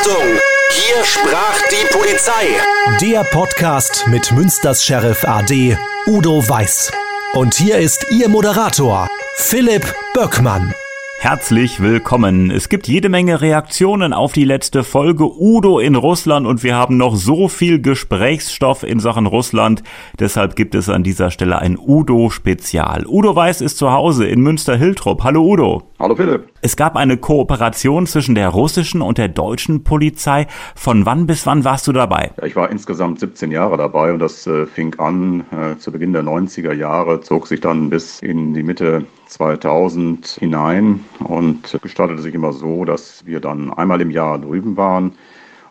Achtung! Hier sprach die Polizei. Der Podcast mit Münsters Sheriff AD Udo Weiß. Und hier ist Ihr Moderator, Philipp Böckmann. Herzlich willkommen. Es gibt jede Menge Reaktionen auf die letzte Folge Udo in Russland und wir haben noch so viel Gesprächsstoff in Sachen Russland. Deshalb gibt es an dieser Stelle ein Udo-Spezial. Udo Weiß ist zu Hause in Münster-Hiltrup. Hallo Udo. Hallo Philipp. Es gab eine Kooperation zwischen der russischen und der deutschen Polizei. Von wann bis wann warst du dabei? Ja, ich war insgesamt 17 Jahre dabei und das äh, fing an äh, zu Beginn der 90er Jahre, zog sich dann bis in die Mitte 2000 hinein und gestaltete sich immer so, dass wir dann einmal im Jahr drüben waren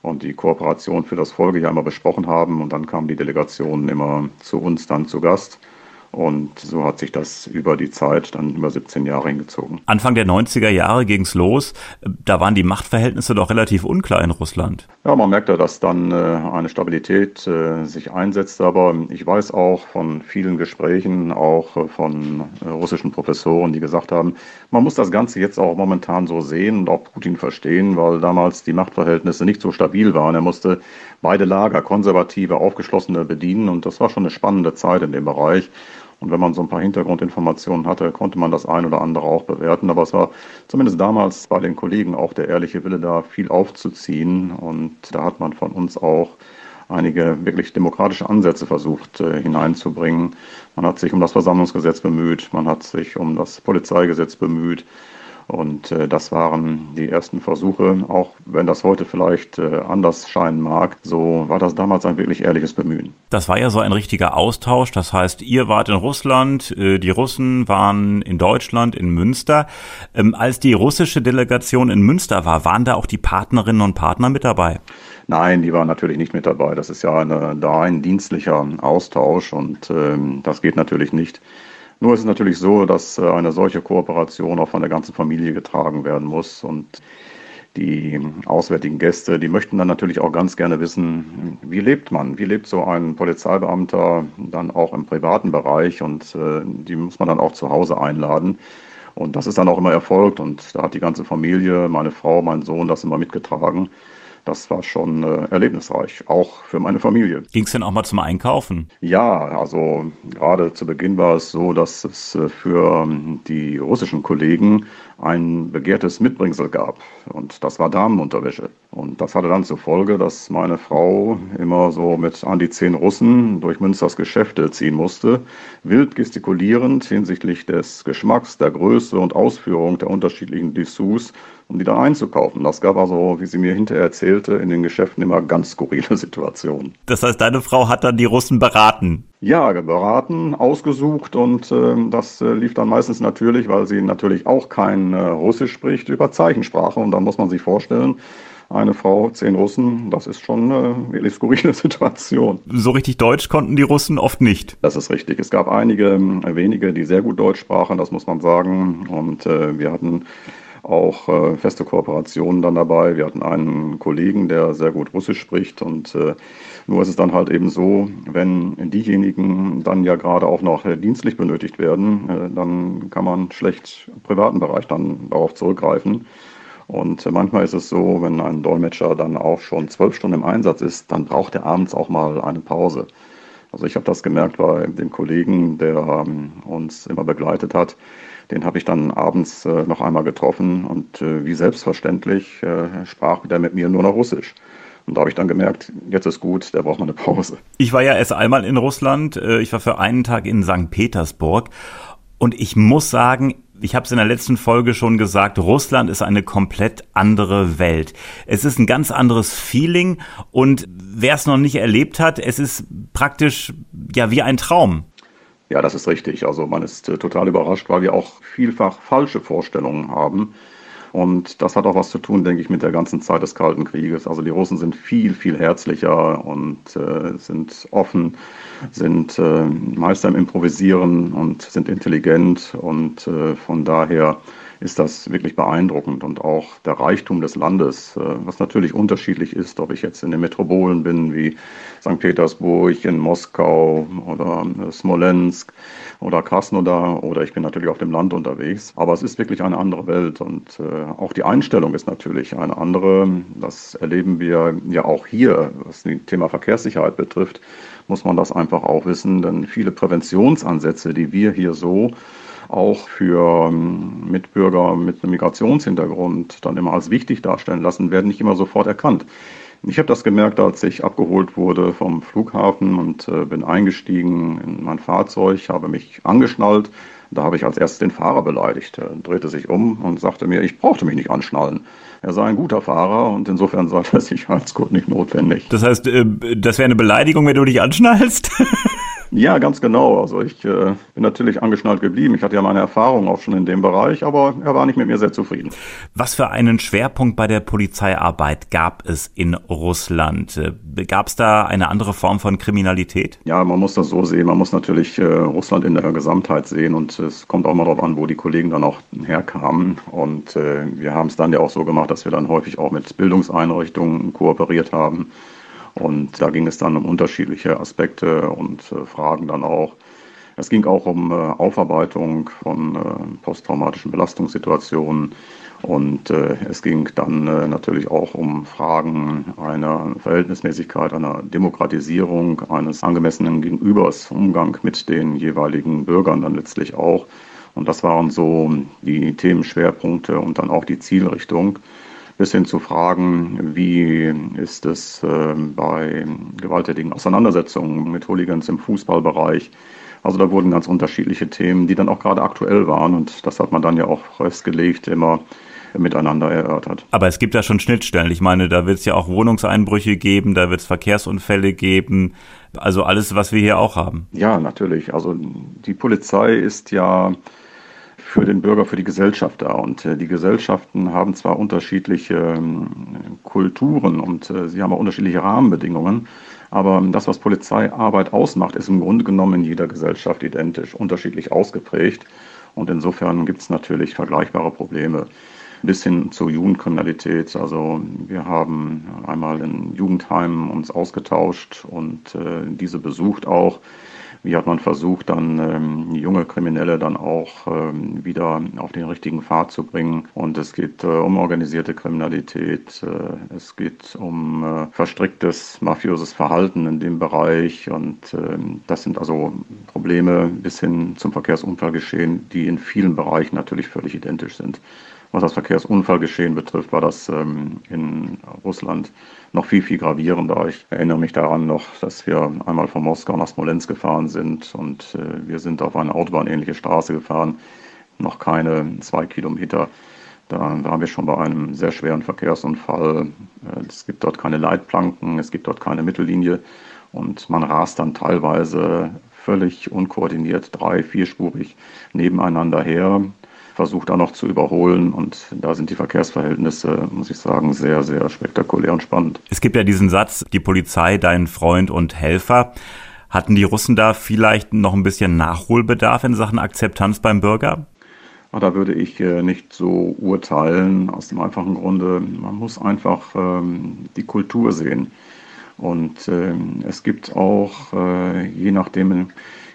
und die Kooperation für das Folgejahr immer besprochen haben und dann kamen die Delegationen immer zu uns dann zu Gast. Und so hat sich das über die Zeit dann über 17 Jahre hingezogen. Anfang der 90er Jahre ging's los. Da waren die Machtverhältnisse doch relativ unklar in Russland. Ja, man merkte, dass dann äh, eine Stabilität äh, sich einsetzt. Aber ich weiß auch von vielen Gesprächen, auch äh, von russischen Professoren, die gesagt haben, man muss das Ganze jetzt auch momentan so sehen und auch Putin verstehen, weil damals die Machtverhältnisse nicht so stabil waren. Er musste beide Lager, konservative, aufgeschlossene, bedienen. Und das war schon eine spannende Zeit in dem Bereich. Und wenn man so ein paar Hintergrundinformationen hatte, konnte man das ein oder andere auch bewerten. Aber es war zumindest damals bei den Kollegen auch der ehrliche Wille, da viel aufzuziehen. Und da hat man von uns auch einige wirklich demokratische Ansätze versucht äh, hineinzubringen. Man hat sich um das Versammlungsgesetz bemüht, man hat sich um das Polizeigesetz bemüht. Und äh, das waren die ersten Versuche, auch wenn das heute vielleicht äh, anders scheinen mag, so war das damals ein wirklich ehrliches Bemühen. Das war ja so ein richtiger Austausch. Das heißt, ihr wart in Russland, äh, die Russen waren in Deutschland, in Münster. Ähm, als die russische Delegation in Münster war, waren da auch die Partnerinnen und Partner mit dabei? Nein, die waren natürlich nicht mit dabei. Das ist ja eine, da ein dienstlicher Austausch und ähm, das geht natürlich nicht nur ist es natürlich so, dass äh, eine solche Kooperation auch von der ganzen Familie getragen werden muss. Und die auswärtigen Gäste, die möchten dann natürlich auch ganz gerne wissen, wie lebt man? Wie lebt so ein Polizeibeamter dann auch im privaten Bereich? Und äh, die muss man dann auch zu Hause einladen. Und das ist dann auch immer erfolgt. Und da hat die ganze Familie, meine Frau, mein Sohn, das immer mitgetragen das war schon äh, erlebnisreich, auch für meine Familie. Ging es denn auch mal zum Einkaufen? Ja, also gerade zu Beginn war es so, dass es äh, für ähm, die russischen Kollegen ein begehrtes Mitbringsel gab. Und das war Damenunterwäsche. Und das hatte dann zur Folge, dass meine Frau immer so mit an die zehn Russen durch Münsters Geschäfte ziehen musste, wild gestikulierend hinsichtlich des Geschmacks, der Größe und Ausführung der unterschiedlichen Dessous um die da einzukaufen. Das gab also, wie sie mir hinterher erzählte, in den Geschäften immer ganz skurrile Situationen. Das heißt, deine Frau hat dann die Russen beraten? Ja, beraten, ausgesucht und äh, das äh, lief dann meistens natürlich, weil sie natürlich auch kein äh, Russisch spricht, über Zeichensprache. Und dann muss man sich vorstellen, eine Frau, zehn Russen, das ist schon eine wirklich skurrile Situation. So richtig Deutsch konnten die Russen oft nicht. Das ist richtig. Es gab einige äh, wenige, die sehr gut Deutsch sprachen, das muss man sagen. Und äh, wir hatten auch äh, feste Kooperationen dann dabei. Wir hatten einen Kollegen, der sehr gut Russisch spricht und äh, nur ist es dann halt eben so, wenn diejenigen dann ja gerade auch noch äh, dienstlich benötigt werden, äh, dann kann man schlecht im privaten Bereich dann darauf zurückgreifen. Und äh, manchmal ist es so, wenn ein Dolmetscher dann auch schon zwölf Stunden im Einsatz ist, dann braucht er abends auch mal eine Pause. Also ich habe das gemerkt bei dem Kollegen, der ähm, uns immer begleitet hat. Den habe ich dann abends noch einmal getroffen und wie selbstverständlich sprach der mit mir nur noch Russisch. Und da habe ich dann gemerkt, jetzt ist gut, der braucht mal eine Pause. Ich war ja erst einmal in Russland. Äh, ich war für einen Tag in St. Petersburg. Und ich muss sagen, ich habe es in der letzten Folge schon gesagt, Russland ist eine komplett andere Welt. Es ist ein ganz anderes Feeling und wer es noch nicht erlebt hat, es ist praktisch ja wie ein Traum. Ja, das ist richtig. Also man ist äh, total überrascht, weil wir auch vielfach falsche Vorstellungen haben. Und das hat auch was zu tun, denke ich, mit der ganzen Zeit des Kalten Krieges. Also die Russen sind viel, viel herzlicher und äh, sind offen, sind äh, Meister im Improvisieren und sind intelligent. Und äh, von daher ist das wirklich beeindruckend und auch der Reichtum des Landes, äh, was natürlich unterschiedlich ist, ob ich jetzt in den Metropolen bin wie St. Petersburg, in Moskau oder äh, Smolensk oder Krasnodar oder ich bin natürlich auf dem Land unterwegs. Aber es ist wirklich eine andere Welt und äh, auch die Einstellung ist natürlich eine andere. Das erleben wir ja auch hier, was das Thema Verkehrssicherheit betrifft, muss man das einfach auch wissen, denn viele Präventionsansätze, die wir hier so auch für ähm, Mitbürger mit einem Migrationshintergrund dann immer als wichtig darstellen lassen, werden nicht immer sofort erkannt. Ich habe das gemerkt, als ich abgeholt wurde vom Flughafen und äh, bin eingestiegen in mein Fahrzeug, habe mich angeschnallt. Da habe ich als erstes den Fahrer beleidigt. Er drehte sich um und sagte mir, ich brauchte mich nicht anschnallen. Er sei ein guter Fahrer und insofern sei der Sicherheitsgurt nicht notwendig. Das heißt, äh, das wäre eine Beleidigung, wenn du dich anschnallst? Ja, ganz genau. Also ich äh, bin natürlich angeschnallt geblieben. Ich hatte ja meine Erfahrung auch schon in dem Bereich, aber er war nicht mit mir sehr zufrieden. Was für einen Schwerpunkt bei der Polizeiarbeit gab es in Russland? Äh, gab es da eine andere Form von Kriminalität? Ja, man muss das so sehen. Man muss natürlich äh, Russland in der Gesamtheit sehen und es kommt auch mal darauf an, wo die Kollegen dann auch herkamen. Und äh, wir haben es dann ja auch so gemacht, dass wir dann häufig auch mit Bildungseinrichtungen kooperiert haben und da ging es dann um unterschiedliche Aspekte und äh, Fragen dann auch. Es ging auch um äh, Aufarbeitung von äh, posttraumatischen Belastungssituationen. Und es ging dann natürlich auch um Fragen einer Verhältnismäßigkeit, einer Demokratisierung, eines angemessenen Gegenübers, Umgang mit den jeweiligen Bürgern dann letztlich auch. Und das waren so die Themenschwerpunkte und dann auch die Zielrichtung bis hin zu Fragen, wie ist es äh, bei gewalttätigen Auseinandersetzungen mit Hooligans im Fußballbereich. Also da wurden ganz unterschiedliche Themen, die dann auch gerade aktuell waren und das hat man dann ja auch festgelegt, immer miteinander erörtert. Aber es gibt ja schon Schnittstellen. Ich meine, da wird es ja auch Wohnungseinbrüche geben, da wird es Verkehrsunfälle geben. Also alles, was wir hier auch haben. Ja, natürlich. Also die Polizei ist ja für den Bürger, für die Gesellschaft da. Und äh, die Gesellschaften haben zwar unterschiedliche ähm, Kulturen und äh, sie haben auch unterschiedliche Rahmenbedingungen, aber das, was Polizeiarbeit ausmacht, ist im Grunde genommen in jeder Gesellschaft identisch, unterschiedlich ausgeprägt. Und insofern gibt es natürlich vergleichbare Probleme bis hin zur Jugendkriminalität. Also wir haben einmal in Jugendheimen uns ausgetauscht und äh, diese besucht auch. Wie hat man versucht, dann ähm, junge Kriminelle dann auch ähm, wieder auf den richtigen Pfad zu bringen? Und es geht äh, um organisierte Kriminalität, äh, es geht um äh, verstricktes mafioses Verhalten in dem Bereich. Und ähm, das sind also Probleme bis hin zum Verkehrsunfallgeschehen, die in vielen Bereichen natürlich völlig identisch sind. Was das Verkehrsunfallgeschehen betrifft, war das ähm, in Russland noch viel, viel gravierender. Ich erinnere mich daran noch, dass wir einmal von Moskau nach Smolensk gefahren sind und äh, wir sind auf eine autobahnähnliche Straße gefahren, noch keine zwei Kilometer. Da waren wir schon bei einem sehr schweren Verkehrsunfall. Äh, es gibt dort keine Leitplanken, es gibt dort keine Mittellinie und man rast dann teilweise völlig unkoordiniert drei-, vierspurig nebeneinander her versucht da noch zu überholen. Und da sind die Verkehrsverhältnisse, muss ich sagen, sehr, sehr spektakulär und spannend. Es gibt ja diesen Satz, die Polizei, dein Freund und Helfer. Hatten die Russen da vielleicht noch ein bisschen Nachholbedarf in Sachen Akzeptanz beim Bürger? Ah, da würde ich äh, nicht so urteilen, aus dem einfachen Grunde, man muss einfach ähm, die Kultur sehen. Und ähm, es gibt auch, äh, je nachdem,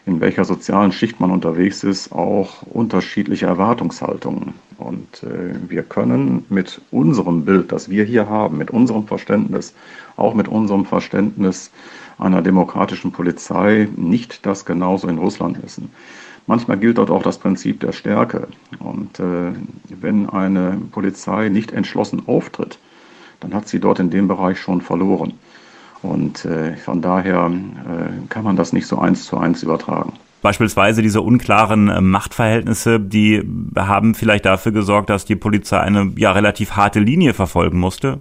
in welcher sozialen Schicht man unterwegs ist, auch unterschiedliche Erwartungshaltungen. Und äh, wir können mit unserem Bild, das wir hier haben, mit unserem Verständnis, auch mit unserem Verständnis einer demokratischen Polizei nicht das genauso in Russland messen. Manchmal gilt dort auch das Prinzip der Stärke. Und äh, wenn eine Polizei nicht entschlossen auftritt, dann hat sie dort in dem Bereich schon verloren. Und äh, von daher äh, kann man das nicht so eins zu eins übertragen. Beispielsweise diese unklaren äh, Machtverhältnisse, die haben vielleicht dafür gesorgt, dass die Polizei eine ja relativ harte Linie verfolgen musste.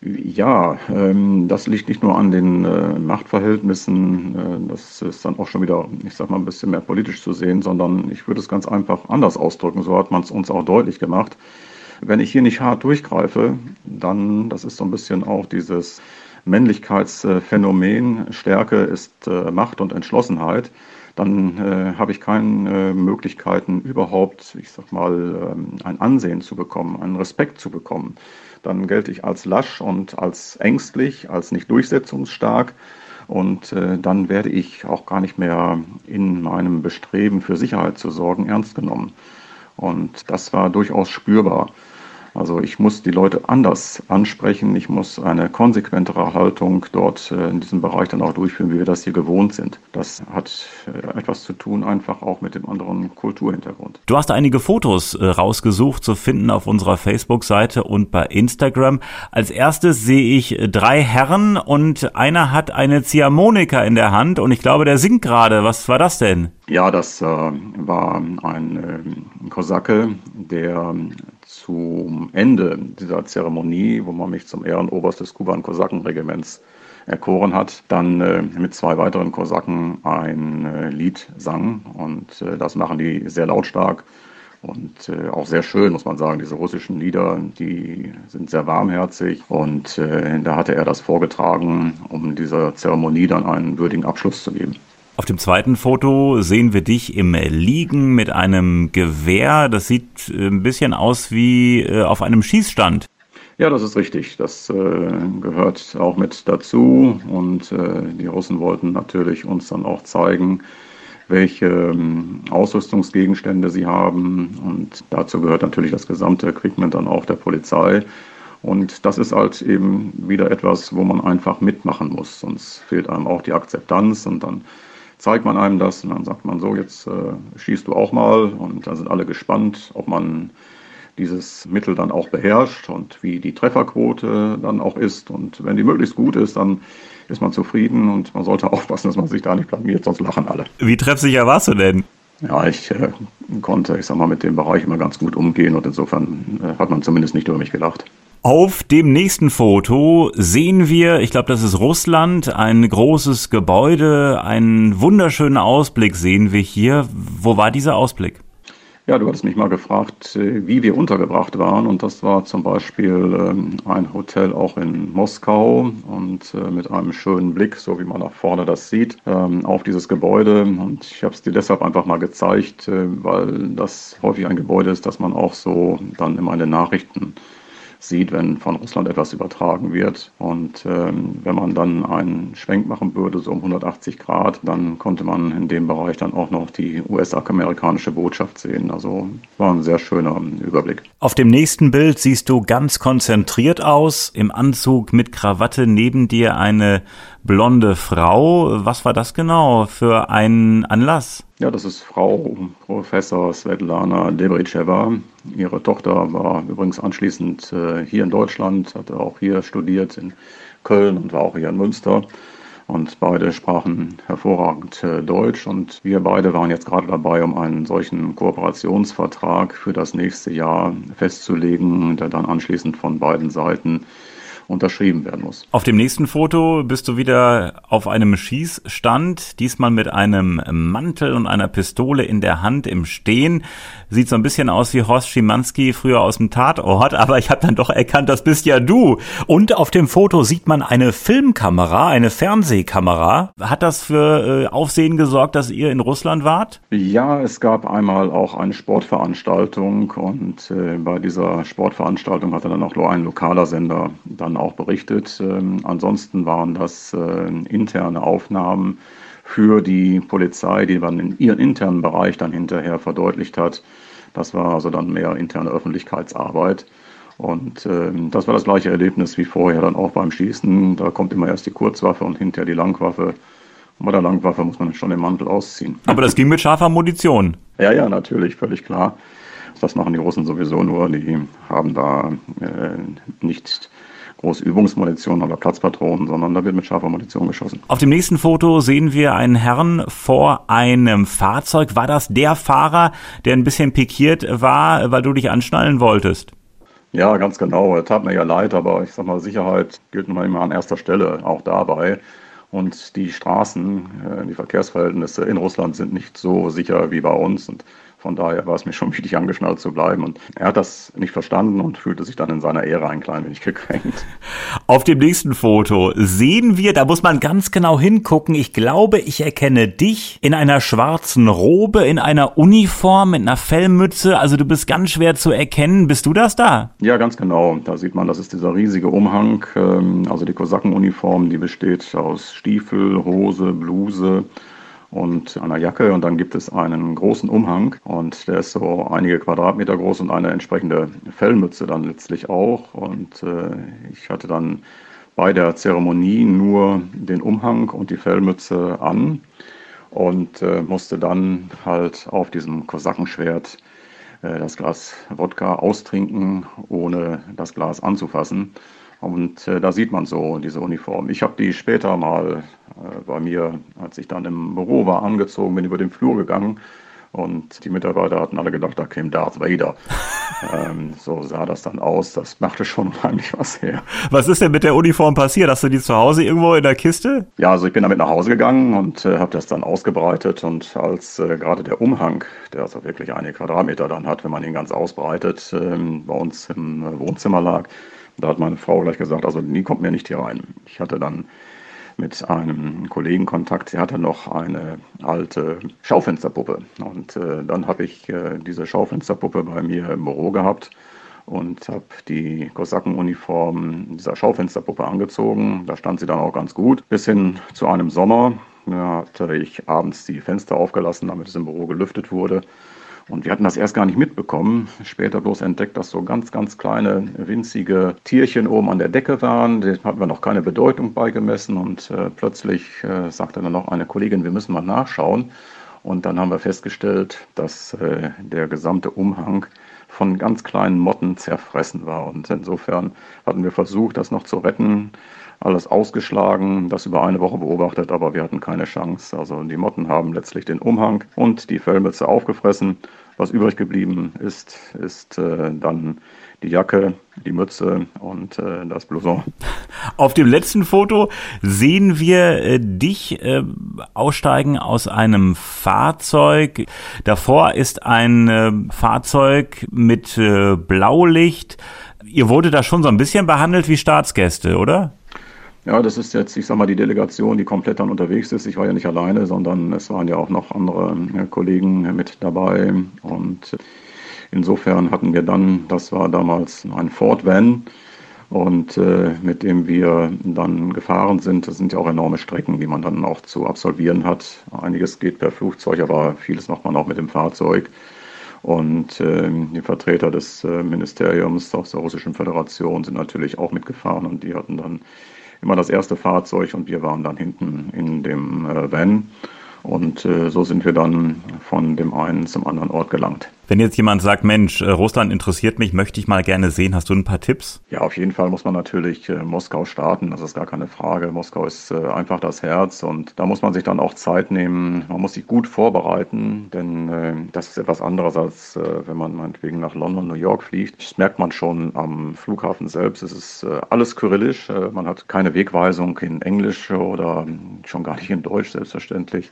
Ja, ähm, das liegt nicht nur an den äh, Machtverhältnissen, äh, das ist dann auch schon wieder, ich sag mal, ein bisschen mehr politisch zu sehen, sondern ich würde es ganz einfach anders ausdrücken. So hat man es uns auch deutlich gemacht. Wenn ich hier nicht hart durchgreife, dann, das ist so ein bisschen auch dieses Männlichkeitsphänomen, Stärke ist äh, Macht und Entschlossenheit, dann äh, habe ich keine äh, Möglichkeiten überhaupt, ich sag mal, ähm, ein Ansehen zu bekommen, einen Respekt zu bekommen. Dann gelte ich als lasch und als ängstlich, als nicht durchsetzungsstark. Und dann werde ich auch gar nicht mehr in meinem Bestreben für Sicherheit zu sorgen ernst genommen. Und das war durchaus spürbar. Also ich muss die Leute anders ansprechen, ich muss eine konsequentere Haltung dort äh, in diesem Bereich dann auch durchführen, wie wir das hier gewohnt sind. Das hat äh, etwas zu tun einfach auch mit dem anderen Kulturhintergrund. Du hast einige Fotos äh, rausgesucht zu finden auf unserer Facebook-Seite und bei Instagram. Als erstes sehe ich drei Herren und einer hat eine Ziehharmonika in der Hand und ich glaube, der singt gerade. Was war das denn? Ja, das war ein äh, Kosake, der zum Ende dieser Zeremonie, wo man mich zum Ehrenoberst des Kuban-Kosakenregiments erkoren hat, dann äh, mit zwei weiteren Kosaken ein äh, Lied sang. Und äh, das machen die sehr lautstark und äh, auch sehr schön, muss man sagen. Diese russischen Lieder, die sind sehr warmherzig. Und äh, da hatte er das vorgetragen, um dieser Zeremonie dann einen würdigen Abschluss zu geben. Auf dem zweiten Foto sehen wir dich im Liegen mit einem Gewehr. Das sieht äh, ein bisschen aus wie äh, auf einem Schießstand. Ja, das ist richtig. Das äh, gehört auch mit dazu. Und äh, die Russen wollten natürlich uns dann auch zeigen, welche ähm, Ausrüstungsgegenstände sie haben. Und dazu gehört natürlich das gesamte Equipment dann auch der Polizei. Und das ist halt eben wieder etwas, wo man einfach mitmachen muss. Sonst fehlt einem auch die Akzeptanz und dann zeigt man einem das und dann sagt man so, jetzt äh, schießt du auch mal und dann sind alle gespannt, ob man dieses Mittel dann auch beherrscht und wie die Trefferquote dann auch ist. Und wenn die möglichst gut ist, dann ist man zufrieden und man sollte aufpassen, dass man sich da nicht blamiert, sonst lachen alle. Wie treffsicher warst du denn? Ja, ich äh, konnte, ich sag mal, mit dem Bereich immer ganz gut umgehen und insofern äh, hat man zumindest nicht über mich gelacht. Auf dem nächsten Foto sehen wir, ich glaube, das ist Russland, ein großes Gebäude, einen wunderschönen Ausblick sehen wir hier. Wo war dieser Ausblick? Ja, du hattest mich mal gefragt, äh, wie wir untergebracht waren. Und das war zum Beispiel ähm, ein Hotel auch in Moskau und äh, mit einem schönen Blick, so wie man nach vorne das sieht, ähm, auf dieses Gebäude. Und ich habe es dir deshalb einfach mal gezeigt, äh, weil das häufig ein Gebäude ist, das man auch so dann immer in den Nachrichten sieht, wenn von Russland etwas übertragen wird. Und ähm, wenn man dann einen Schwenk machen würde, so um 180 Grad, dann konnte man in dem Bereich dann auch noch die US-amerikanische Botschaft sehen. Also war ein sehr schöner Überblick. Auf dem nächsten Bild siehst du ganz konzentriert aus, im Anzug mit Krawatte, neben dir eine blonde Frau. Was war das genau für ein Anlass? Ja, das ist Frau Professor Svetlana Debritscheva. Ihre Tochter war übrigens anschließend äh, hier in Deutschland, hatte auch hier studiert in Köln und war auch hier in Münster. Und beide sprachen hervorragend äh, Deutsch und wir beide waren jetzt gerade dabei, um einen solchen Kooperationsvertrag für das nächste Jahr festzulegen, der dann anschließend von beiden Seiten unterschrieben werden muss. Auf dem nächsten Foto bist du wieder auf einem Schießstand, diesmal mit einem Mantel und einer Pistole in der Hand im Stehen. Sieht so ein bisschen aus wie Horst Schimanski früher aus dem Tatort, aber ich habe dann doch erkannt, das bist ja du. Und auf dem Foto sieht man eine Filmkamera, eine Fernsehkamera. Hat das für äh, Aufsehen gesorgt, dass ihr in Russland wart? Ja, es gab einmal auch eine Sportveranstaltung und äh, bei dieser Sportveranstaltung hatte dann auch nur ein lokaler Sender dann auch berichtet. Ähm, ansonsten waren das äh, interne Aufnahmen für die Polizei, die man in ihren internen Bereich dann hinterher verdeutlicht hat. Das war also dann mehr interne Öffentlichkeitsarbeit. Und ähm, das war das gleiche Erlebnis wie vorher dann auch beim Schießen. Da kommt immer erst die Kurzwaffe und hinterher die Langwaffe. Und bei der Langwaffe muss man schon den Mantel ausziehen. Aber das ging mit scharfer Munition. Ja, ja, natürlich, völlig klar. Das machen die Russen sowieso nur. Die haben da äh, nicht große Übungsmunition oder Platzpatronen, sondern da wird mit scharfer Munition geschossen. Auf dem nächsten Foto sehen wir einen Herrn vor einem Fahrzeug. War das der Fahrer, der ein bisschen pikiert war, weil du dich anschnallen wolltest? Ja, ganz genau. Er tat mir ja leid, aber ich sag mal, Sicherheit gilt nun immer an erster Stelle, auch dabei. Und die Straßen, äh, die Verkehrsverhältnisse in Russland sind nicht so sicher wie bei uns. Und Von daher war es mir schon wichtig, angeschnallt zu bleiben. Und er hat das nicht verstanden und fühlte sich dann in seiner Ehre ein klein wenig gekränkt. Auf dem nächsten Foto sehen wir, da muss man ganz genau hingucken. Ich glaube, ich erkenne dich in einer schwarzen Robe, in einer Uniform, mit einer Fellmütze. Also du bist ganz schwer zu erkennen. Bist du das da? Ja, ganz genau. Da sieht man, das ist dieser riesige Umhang. Ähm, also die Kosakenuniform, die besteht aus Stiefel, Hose, Bluse und einer Jacke und dann gibt es einen großen Umhang und der ist so einige Quadratmeter groß und eine entsprechende Fellmütze dann letztlich auch und äh, ich hatte dann bei der Zeremonie nur den Umhang und die Fellmütze an und äh, musste dann halt auf diesem Kosakenschwert äh, das Glas Wodka austrinken, ohne das Glas anzufassen. Und äh, da sieht man so diese Uniform. Ich habe die später mal äh, bei mir, als ich dann im Büro war, angezogen, bin über den Flur gegangen und die Mitarbeiter hatten alle gedacht, da käme Darth Vader. ähm, so sah das dann aus. Das machte schon unheimlich was her. Was ist denn mit der Uniform passiert? Hast du die zu Hause irgendwo in der Kiste? Ja, also ich bin damit nach Hause gegangen und äh, habe das dann ausgebreitet. Und als äh, gerade der Umhang, der also wirklich einige Quadratmeter dann hat, wenn man ihn ganz ausbreitet, ähm, bei uns im äh, Wohnzimmer lag, da hat meine Frau gleich gesagt, also nie kommt mir nicht hier rein. Ich hatte dann mit einem Kollegen Kontakt. Sie hatte noch eine alte Schaufensterpuppe. Und äh, dann habe ich äh, diese Schaufensterpuppe bei mir im Büro gehabt und habe die Kosakenuniform dieser Schaufensterpuppe angezogen. Da stand sie dann auch ganz gut. Bis hin zu einem Sommer. Da hatte ich abends die Fenster aufgelassen, damit es im Büro gelüftet wurde. Und wir hatten das erst gar nicht mitbekommen. Später bloß entdeckt, dass so ganz, ganz kleine, winzige Tierchen oben an der Decke waren. Den hatten wir noch keine Bedeutung beigemessen. Und äh, plötzlich äh, sagte dann noch eine Kollegin, wir müssen mal nachschauen. Und dann haben wir festgestellt, dass äh, der gesamte Umhang von ganz kleinen Motten zerfressen war. Und insofern hatten wir versucht, das noch zu retten alles ausgeschlagen, das über eine Woche beobachtet, aber wir hatten keine Chance. Also die Motten haben letztlich den Umhang und die Fellmütze aufgefressen. Was übrig geblieben ist, ist äh, dann die Jacke, die Mütze und äh, das Blouson. Auf dem letzten Foto sehen wir äh, dich äh, aussteigen aus einem Fahrzeug. Davor ist ein äh, Fahrzeug mit äh, Blaulicht. Ihr wurde da schon so ein bisschen behandelt wie Staatsgäste, oder? Ja, das ist jetzt, ich sag mal, die Delegation, die komplett dann unterwegs ist. Ich war ja nicht alleine, sondern es waren ja auch noch andere äh, Kollegen mit dabei. Und insofern hatten wir dann, das war damals ein Ford Van, und äh, mit dem wir dann gefahren sind. Das sind ja auch enorme Strecken, die man dann auch zu absolvieren hat. Einiges geht per Flugzeug, aber vieles macht man auch mit dem Fahrzeug. Und äh, die Vertreter des äh, Ministeriums aus der Russischen Föderation sind natürlich auch mitgefahren und die hatten dann immer das erste Fahrzeug und wir waren dann hinten in dem äh, Van. Und äh, so sind wir dann von dem einen zum anderen Ort gelangt. Wenn jetzt jemand sagt, Mensch, äh, Russland interessiert mich, möchte ich mal gerne sehen, hast du ein paar Tipps? Ja, auf jeden Fall muss man natürlich äh, Moskau starten, das ist gar keine Frage. Moskau ist äh, einfach das Herz und da muss man sich dann auch Zeit nehmen. Man muss sich gut vorbereiten, denn das ist etwas anderes, als wenn man meinetwegen nach London, New York fliegt. Das merkt man schon am Flughafen selbst. Es ist alles kyrillisch. man hat keine Wegweisung in Englisch oder schon gar nicht in Deutsch, selbstverständlich.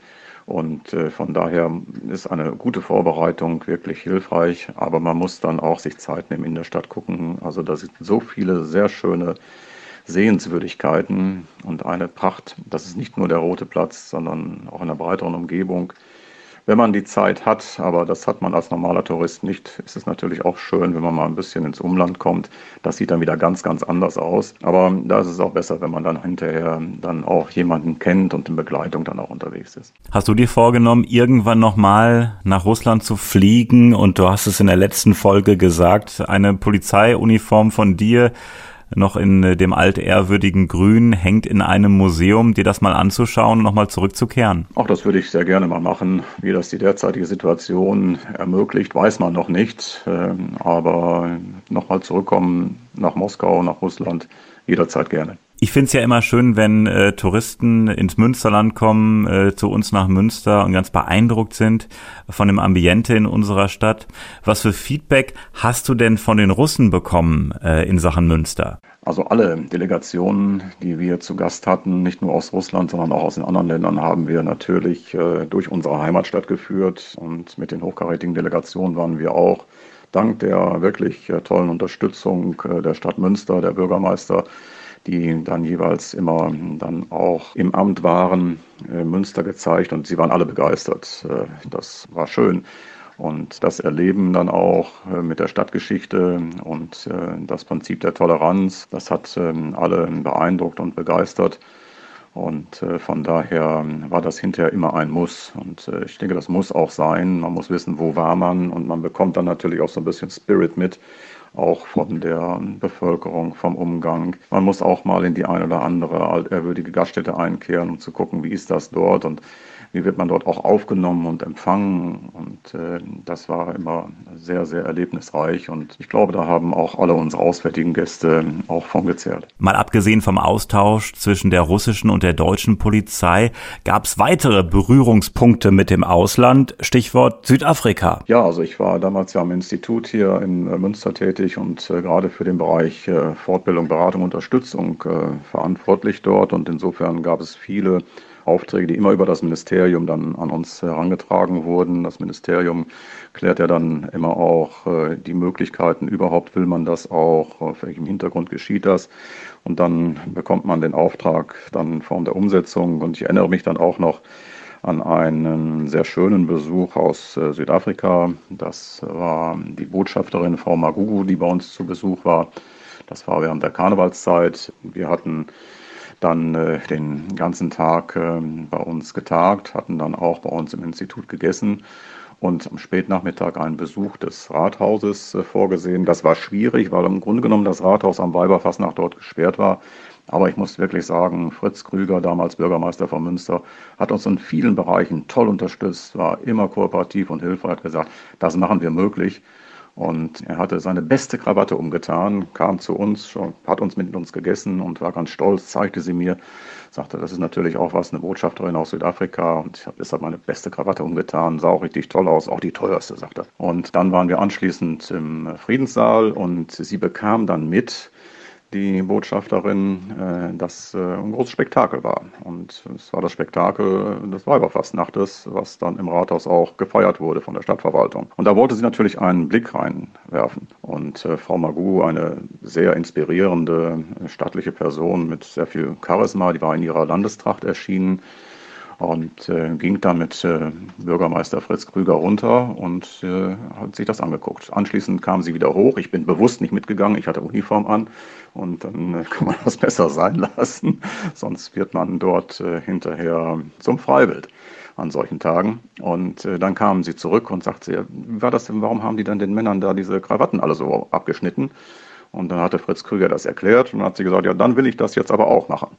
Und äh, von daher ist eine gute Vorbereitung wirklich hilfreich, aber man muss dann auch sich Zeit nehmen in der Stadt gucken. Also da sind so viele sehr schöne Sehenswürdigkeiten und eine Pracht. Das ist nicht nur der Rote Platz, sondern auch in der breiteren Umgebung wenn man die Zeit hat, aber das hat man als normaler Tourist nicht, ist es natürlich auch schön, wenn man mal ein bisschen ins Umland kommt. Das sieht dann wieder ganz, ganz anders aus. Aber da ist es auch besser, wenn man dann hinterher dann auch jemanden kennt und in Begleitung dann auch unterwegs ist. Hast du dir vorgenommen, irgendwann nochmal nach Russland zu fliegen? Und du hast es in der letzten Folge gesagt, eine Polizeiuniform von dir noch in äh, dem altehrwürdigen Grün hängt in einem Museum, dir das mal anzuschauen und nochmal zurückzukehren? Auch das würde ich sehr gerne mal machen. Wie das die derzeitige Situation ermöglicht, weiß man noch nicht. Ähm, aber nochmal zurückkommen nach Moskau, nach Russland, jederzeit gerne. Ich finde es ja immer schön, wenn äh, Touristen ins Münsterland kommen, äh, zu uns nach Münster und ganz beeindruckt sind von dem Ambiente in unserer Stadt. Was für Feedback hast du denn von den Russen bekommen äh, in Sachen Münster? Also alle Delegationen, die wir zu Gast hatten, nicht nur aus Russland, sondern auch aus den anderen Ländern, haben wir natürlich äh, durch unsere Heimatstadt geführt. Und mit den hochkarätigen Delegationen waren wir auch dank der wirklich äh, tollen Unterstützung äh, der Stadt Münster, der Bürgermeister, die dann jeweils immer dann auch im Amt waren, äh, Münster gezeigt und sie waren alle begeistert. Äh, das war schön. Und das Erleben dann auch äh, mit der Stadtgeschichte und das Prinzip der Toleranz, das hat ähm, alle beeindruckt und begeistert. Und von daher war das hinterher immer ein Muss. Und ich denke, das muss auch sein. Man muss wissen, wo war man. Und man bekommt dann natürlich auch so ein bisschen Spirit mit auch von der Bevölkerung, vom Umgang. Man muss auch mal in die eine oder andere altehrwürdige Gaststätte einkehren, um zu gucken, wie ist das dort und wie wird man dort auch aufgenommen und empfangen. Und äh, das war immer sehr, sehr erlebnisreich. Und ich glaube, da haben auch alle unsere auswärtigen Gäste auch von gezehrt. Mal abgesehen vom Austausch zwischen der russischen und der deutschen Polizei, gab es weitere Berührungspunkte mit dem Ausland, Stichwort Südafrika. Ja, also ich war damals ja am Institut hier in äh, Münster tätig und äh, gerade für den Bereich äh, Fortbildung, Beratung, Unterstützung äh, verantwortlich dort. Und insofern gab es viele Aufträge, die immer über das Ministerium dann an uns herangetragen wurden. Das Ministerium klärt ja dann immer auch äh, die Möglichkeiten, überhaupt will man das auch, auf welchem Hintergrund geschieht das. Und dann bekommt man den Auftrag dann in Form der Umsetzung. Und ich erinnere mich dann auch noch an einen sehr schönen Besuch aus äh, Südafrika. Das war die Botschafterin Frau Magugu, die bei uns zu Besuch war. Das war während der Karnevalszeit. Wir hatten dann äh, den ganzen Tag äh, bei uns getagt, hatten dann auch bei uns im Institut gegessen und am Spätnachmittag einen Besuch des Rathauses äh, vorgesehen. Das war schwierig, weil im Grunde genommen das Rathaus am Weiberfassnacht dort gesperrt war. Aber ich muss wirklich sagen, Fritz Krüger, damals Bürgermeister von Münster, hat uns in vielen Bereichen toll unterstützt, war immer kooperativ und hilfreich, hat gesagt, das machen wir möglich. Und er hatte seine beste Krawatte umgetan, kam zu uns, hat uns mit uns gegessen und war ganz stolz, zeigte sie mir, sagte, das ist natürlich auch was, eine Botschafterin aus Südafrika und ich habe deshalb meine beste Krawatte umgetan, sah auch richtig toll aus, auch die teuerste, sagte er. Und dann waren wir anschließend im Friedenssaal und sie bekam dann mit, die Botschafterin, äh, dass äh, ein großes Spektakel war. Und es war das Spektakel des Weiberfastnachtes, was dann im Rathaus auch gefeiert wurde von der Stadtverwaltung. Und da wollte sie natürlich einen Blick reinwerfen. Und äh, Frau Magu, eine sehr inspirierende stattliche Person mit sehr viel Charisma, die war in ihrer Landestracht erschienen und äh, ging dann mit äh, Bürgermeister Fritz Krüger runter und äh, hat sich das angeguckt. Anschließend kam sie wieder hoch. Ich bin bewusst nicht mitgegangen. Ich hatte Uniform an und dann äh, kann man das besser sein lassen. Sonst wird man dort äh, hinterher zum Freiwild an solchen Tagen. Und äh, dann kamen sie zurück und sagte, wie war das denn, warum haben die dann den Männern da diese Krawatten alle so abgeschnitten? Und dann hatte Fritz Krüger das erklärt und hat sie gesagt, ja, dann will ich das jetzt aber auch machen.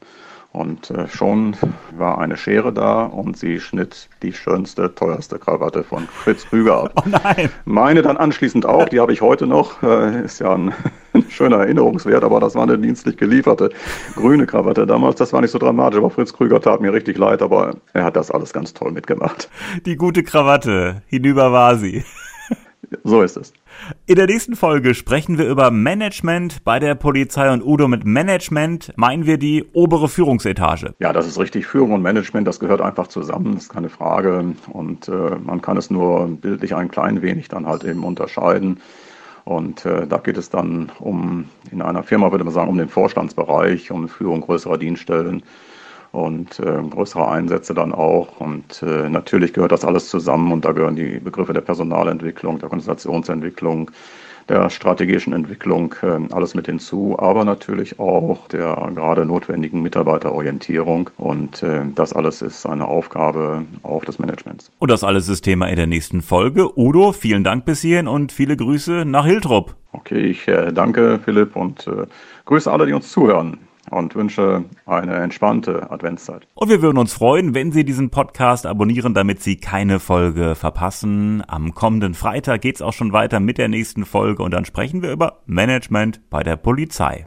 Und äh, schon war eine Schere da und sie schnitt die schönste, teuerste Krawatte von Fritz Krüger ab. Oh nein! Meine dann anschließend auch, die habe ich heute noch. Äh, ist ja ein, ein, schöner Erinnerungswert, aber das war eine dienstlich gelieferte grüne Krawatte damals. Das war nicht so dramatisch, aber Fritz Krüger tat mir richtig leid, aber er hat das alles ganz toll mitgemacht. Die gute Krawatte, hinüber war sie. So ist es. In der nächsten Folge sprechen wir über Management bei der Polizei und Udo mit Management meinen wir die obere Führungsetage. Ja, das ist richtig. Führung und Management, das gehört einfach zusammen, das ist keine Frage. Und äh, man kann es nur bildlich ein klein wenig dann halt eben unterscheiden. Und äh, da geht es dann um, in einer Firma würde man sagen, um den Vorstandsbereich, um Führung größerer Dienststellen und äh, größere Einsätze dann auch. Und äh, natürlich gehört das alles zusammen und da gehören die Begriffe der Personalentwicklung, der Konzentrationsentwicklung, der strategischen Entwicklung äh, alles mit hinzu, aber natürlich auch der gerade notwendigen Mitarbeiterorientierung. Und äh, das alles ist eine Aufgabe auch des Managements. Und das alles ist Thema in der nächsten Folge. Udo, vielen Dank bis hierhin und viele Grüße nach Hiltrup. Okay, ich äh, danke Philipp und äh, grüße alle, die uns zuhören und wünsche eine entspannte Adventszeit. Und wir würden uns freuen, wenn Sie diesen Podcast abonnieren, damit Sie keine Folge verpassen. Am kommenden Freitag geht's auch schon weiter mit der nächsten Folge und dann sprechen wir über Management bei der Polizei.